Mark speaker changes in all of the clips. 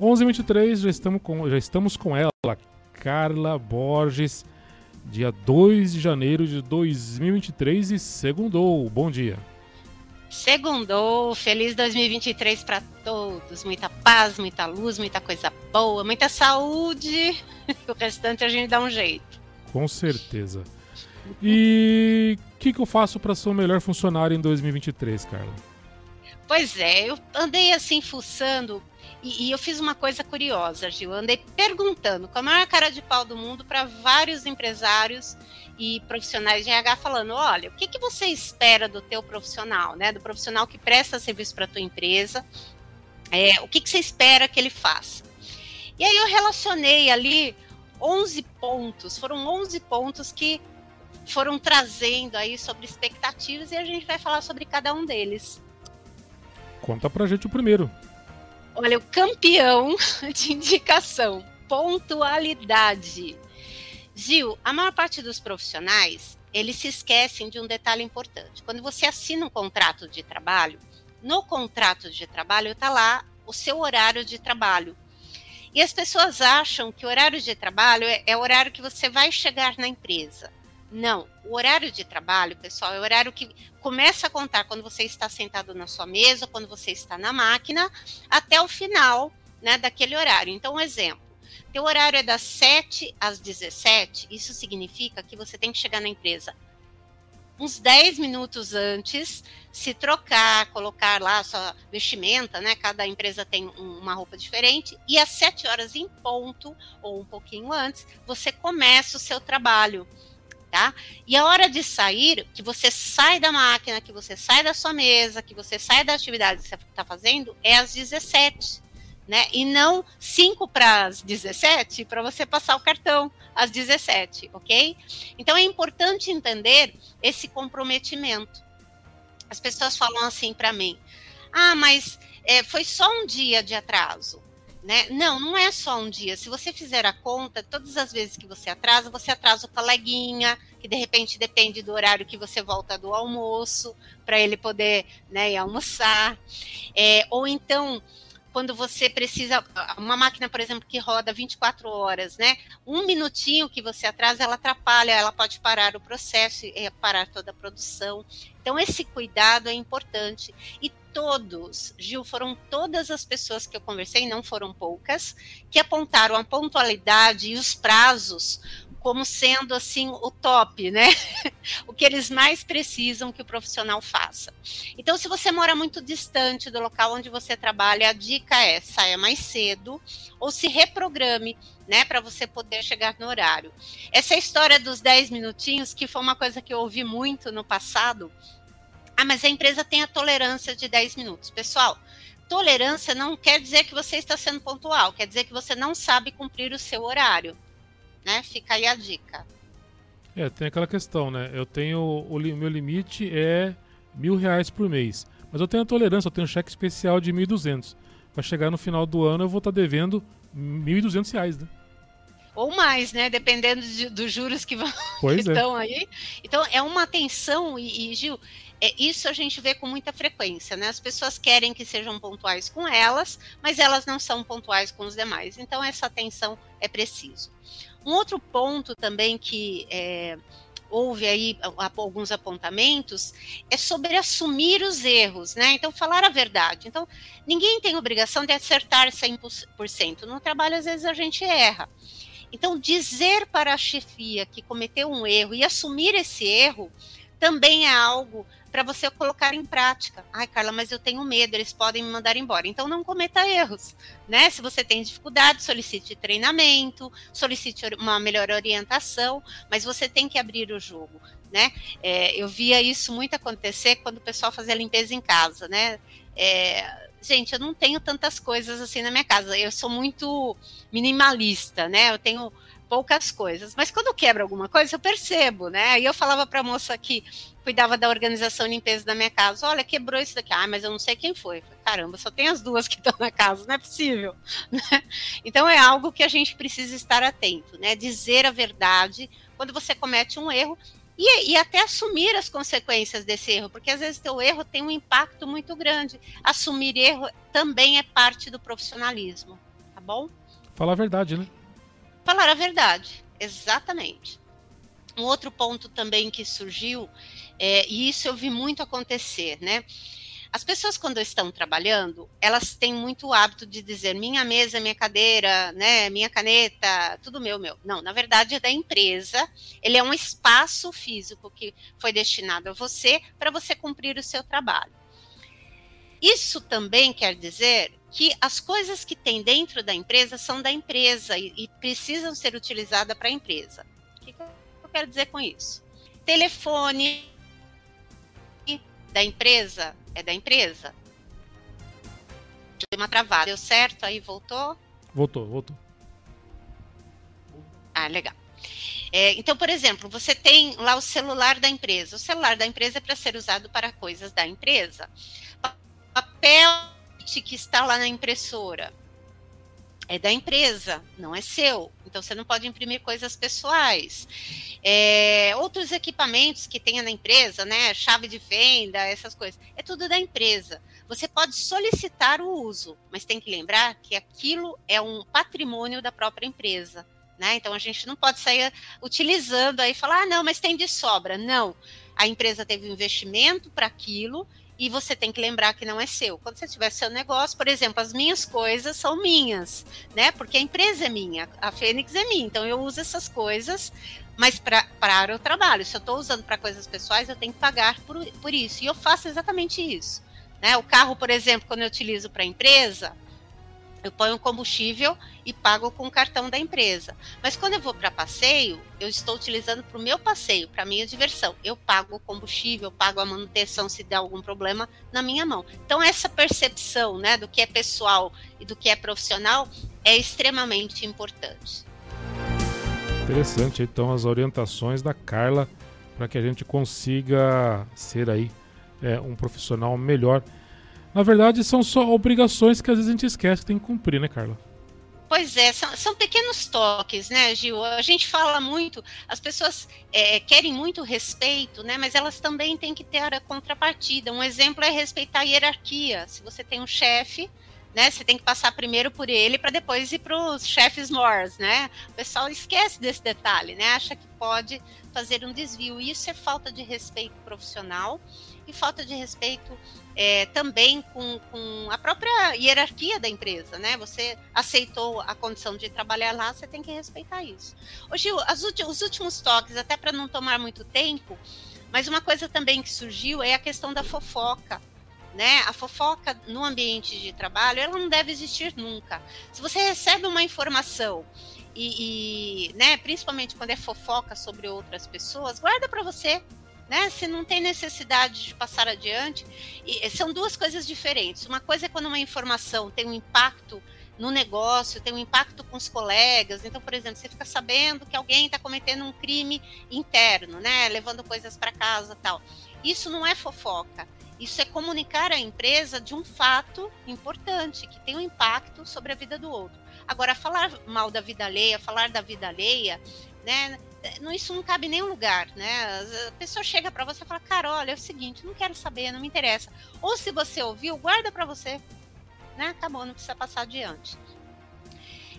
Speaker 1: 11h23, já estamos com, já estamos com ela, Carla Borges, dia 2 de janeiro de 2023 e segundou. Bom dia.
Speaker 2: Segundou, feliz 2023 para todos. Muita paz, muita luz, muita coisa boa, muita saúde. o restante a gente dá um jeito.
Speaker 1: Com certeza. E o que, que eu faço para ser o melhor funcionário em 2023, Carla?
Speaker 2: Pois é, eu andei assim fuçando e, e, eu fiz uma coisa curiosa, Gil. Eu andei perguntando com a maior cara de pau do mundo para vários empresários e profissionais de RH falando, olha, o que, que você espera do teu profissional, né? Do profissional que presta serviço para tua empresa, é, o que, que você espera que ele faça? E aí eu relacionei ali 11 pontos, foram 11 pontos que foram trazendo aí sobre expectativas e a gente vai falar sobre cada um deles.
Speaker 1: Conta pra gente o primeiro.
Speaker 2: Olha, o campeão de indicação, pontualidade. Gil, a maior parte dos profissionais, eles se esquecem de um detalhe importante. Quando você assina um contrato de trabalho, no contrato de trabalho está lá o seu horário de trabalho. E as pessoas acham que o horário de trabalho é, é o horário que você vai chegar na empresa. Não, o horário de trabalho, pessoal, é o horário que começa a contar quando você está sentado na sua mesa, quando você está na máquina, até o final né, daquele horário. Então, um exemplo. Teu horário é das 7 às 17, isso significa que você tem que chegar na empresa uns 10 minutos antes, se trocar, colocar lá a sua vestimenta, né? Cada empresa tem uma roupa diferente, e às 7 horas em ponto, ou um pouquinho antes, você começa o seu trabalho tá? E a hora de sair, que você sai da máquina, que você sai da sua mesa, que você sai da atividade que você está fazendo, é às 17, né? E não 5 para as 17 para você passar o cartão às 17, ok? Então é importante entender esse comprometimento. As pessoas falam assim para mim: ah, mas é, foi só um dia de atraso. Né? Não, não é só um dia. Se você fizer a conta, todas as vezes que você atrasa, você atrasa o coleguinha, que de repente depende do horário que você volta do almoço, para ele poder né, ir almoçar. É, ou então, quando você precisa, uma máquina, por exemplo, que roda 24 horas, né? Um minutinho que você atrasa, ela atrapalha, ela pode parar o processo e parar toda a produção. Então, esse cuidado é importante. E todos, Gil, foram todas as pessoas que eu conversei, não foram poucas, que apontaram a pontualidade e os prazos como sendo assim o top, né? o que eles mais precisam que o profissional faça. Então, se você mora muito distante do local onde você trabalha, a dica é saia mais cedo ou se reprograme, né, para você poder chegar no horário. Essa história dos 10 minutinhos, que foi uma coisa que eu ouvi muito no passado, ah, mas a empresa tem a tolerância de 10 minutos. Pessoal, tolerância não quer dizer que você está sendo pontual, quer dizer que você não sabe cumprir o seu horário. Né? Fica aí a dica.
Speaker 1: É, tem aquela questão, né? Eu tenho. O meu limite é mil reais por mês. Mas eu tenho a tolerância, eu tenho um cheque especial de 1.200. Para chegar no final do ano, eu vou estar tá devendo 1.200 reais, né?
Speaker 2: Ou mais, né? Dependendo de, dos juros que, vão,
Speaker 1: que
Speaker 2: é. estão aí. Então, é uma tensão, e, e Gil, é, isso a gente vê com muita frequência, né? As pessoas querem que sejam pontuais com elas, mas elas não são pontuais com os demais. Então, essa atenção é preciso. Um outro ponto também que é, houve aí alguns apontamentos é sobre assumir os erros, né? Então, falar a verdade. Então, ninguém tem obrigação de acertar 100%. No trabalho, às vezes, a gente erra. Então, dizer para a chefia que cometeu um erro e assumir esse erro também é algo para você colocar em prática. Ai, Carla, mas eu tenho medo, eles podem me mandar embora. Então não cometa erros, né? Se você tem dificuldade, solicite treinamento, solicite uma melhor orientação, mas você tem que abrir o jogo, né? É, eu via isso muito acontecer quando o pessoal fazia limpeza em casa, né? É, gente, eu não tenho tantas coisas assim na minha casa. Eu sou muito minimalista, né? Eu tenho poucas coisas. Mas quando quebra alguma coisa, eu percebo, né? Aí eu falava para a moça que cuidava da organização limpeza da minha casa: olha, quebrou isso daqui. Ah, mas eu não sei quem foi. Caramba, só tem as duas que estão na casa, não é possível. Né? Então é algo que a gente precisa estar atento, né? Dizer a verdade quando você comete um erro. E, e até assumir as consequências desse erro, porque às vezes teu erro tem um impacto muito grande. Assumir erro também é parte do profissionalismo. tá bom?
Speaker 1: Falar a verdade, né?
Speaker 2: Falar a verdade, exatamente. Um outro ponto também que surgiu, é, e isso eu vi muito acontecer, né? As pessoas, quando estão trabalhando, elas têm muito o hábito de dizer minha mesa, minha cadeira, né, minha caneta, tudo meu, meu. Não, na verdade é da empresa. Ele é um espaço físico que foi destinado a você para você cumprir o seu trabalho. Isso também quer dizer que as coisas que tem dentro da empresa são da empresa e, e precisam ser utilizadas para a empresa. O que, que eu quero dizer com isso? Telefone da empresa é da empresa. Deu uma travada. Deu certo? Aí voltou?
Speaker 1: Voltou, voltou.
Speaker 2: Ah, legal. É, então, por exemplo, você tem lá o celular da empresa. O celular da empresa é para ser usado para coisas da empresa. Papel que está lá na impressora é da empresa, não é seu. Então você não pode imprimir coisas pessoais. É, outros equipamentos que tenha na empresa, né? Chave de venda, essas coisas, é tudo da empresa. Você pode solicitar o uso, mas tem que lembrar que aquilo é um patrimônio da própria empresa. Né? Então a gente não pode sair utilizando aí e falar, ah, não, mas tem de sobra. Não. A empresa teve um investimento para aquilo e você tem que lembrar que não é seu. Quando você tiver seu negócio, por exemplo, as minhas coisas são minhas, né? Porque a empresa é minha, a Fênix é minha, então eu uso essas coisas, mas para o trabalho. Se eu estou usando para coisas pessoais, eu tenho que pagar por, por isso. E eu faço exatamente isso. Né? O carro, por exemplo, quando eu utilizo para a empresa, eu ponho combustível e pago com o cartão da empresa. Mas quando eu vou para passeio, eu estou utilizando para o meu passeio, para minha diversão. Eu pago o combustível, pago a manutenção se der algum problema na minha mão. Então essa percepção, né, do que é pessoal e do que é profissional é extremamente importante.
Speaker 1: Interessante, então as orientações da Carla para que a gente consiga ser aí é, um profissional melhor na verdade, são só obrigações que às vezes a gente esquece que tem que cumprir, né, Carla?
Speaker 2: Pois é, são, são, pequenos toques, né, Gil? A gente fala muito, as pessoas é, querem muito respeito, né? Mas elas também têm que ter a contrapartida. Um exemplo é respeitar a hierarquia. Se você tem um chefe, né? Você tem que passar primeiro por ele para depois ir para os chefes mores, né? O pessoal esquece desse detalhe, né? Acha que pode fazer um desvio. Isso é falta de respeito profissional e falta de respeito é, também com, com, a própria hierarquia da empresa, né? Você aceitou a condição de trabalhar lá, você tem que respeitar isso. Hoje, os últimos toques, até para não tomar muito tempo, mas uma coisa também que surgiu é a questão da fofoca. Né? A fofoca no ambiente de trabalho, ela não deve existir nunca. Se você recebe uma informação e, e né, principalmente quando é fofoca sobre outras pessoas, guarda para você, né? Se não tem necessidade de passar adiante, e são duas coisas diferentes. Uma coisa é quando uma informação tem um impacto no negócio, tem um impacto com os colegas. Então, por exemplo, você fica sabendo que alguém está cometendo um crime interno, né? Levando coisas para casa, tal. Isso não é fofoca. Isso é comunicar à empresa de um fato importante que tem um impacto sobre a vida do outro. Agora, falar mal da vida alheia, falar da vida alheia, né? isso não cabe em nenhum lugar, né? A pessoa chega para você e fala, cara, olha, é o seguinte, não quero saber, não me interessa. Ou se você ouviu, guarda para você, né? Acabou, não precisa passar adiante.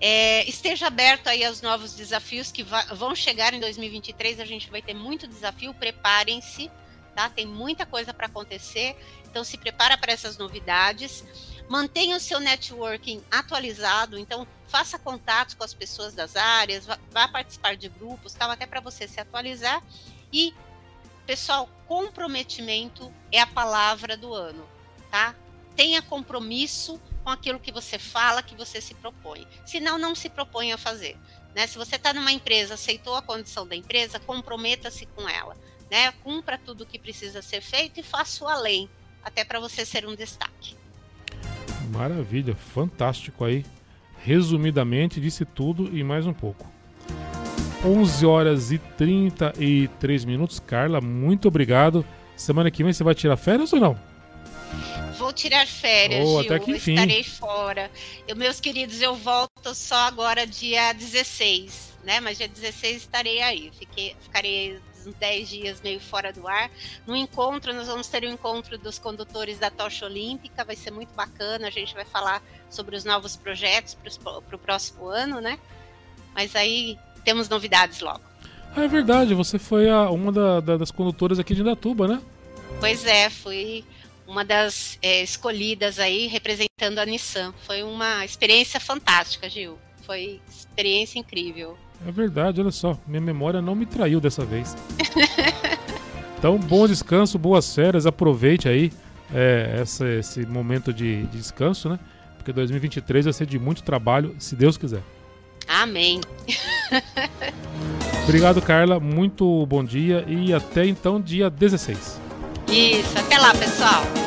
Speaker 2: É, esteja aberto aí aos novos desafios que vão chegar em 2023. A gente vai ter muito desafio. Preparem-se, tá? Tem muita coisa para acontecer. Então se prepara para essas novidades. Mantenha o seu networking atualizado, então faça contatos com as pessoas das áreas, vá, vá participar de grupos, tal, até para você se atualizar. E, pessoal, comprometimento é a palavra do ano, tá? Tenha compromisso com aquilo que você fala, que você se propõe. Senão, não se propõe a fazer. Né? Se você está numa empresa, aceitou a condição da empresa, comprometa-se com ela. Né? Cumpra tudo o que precisa ser feito e faça o além, até para você ser um destaque.
Speaker 1: Maravilha, fantástico aí. Resumidamente, disse tudo e mais um pouco. 11 horas e 33 minutos. Carla, muito obrigado. Semana que vem você vai tirar férias ou não?
Speaker 2: Vou tirar férias, oh, Gil. Até que enfim. Estarei fora. Eu, meus queridos, eu volto só agora dia 16, né? Mas dia 16 estarei aí. Fiquei, ficarei uns 10 dias meio fora do ar. No encontro, nós vamos ter o um encontro dos condutores da tocha olímpica, vai ser muito bacana. A gente vai falar sobre os novos projetos para o próximo ano, né? Mas aí temos novidades logo.
Speaker 1: Ah, é verdade, você foi a, uma da, da, das condutoras aqui de Indatuba, né?
Speaker 2: Pois é, fui uma das é, escolhidas aí representando a Nissan. Foi uma experiência fantástica, Gil. Foi experiência incrível.
Speaker 1: É verdade, olha só, minha memória não me traiu dessa vez. então, bom descanso, boas férias, aproveite aí é, essa, esse momento de, de descanso, né? Porque 2023 vai ser de muito trabalho, se Deus quiser.
Speaker 2: Amém.
Speaker 1: Obrigado, Carla. Muito bom dia e até então, dia 16.
Speaker 2: Isso, até lá, pessoal.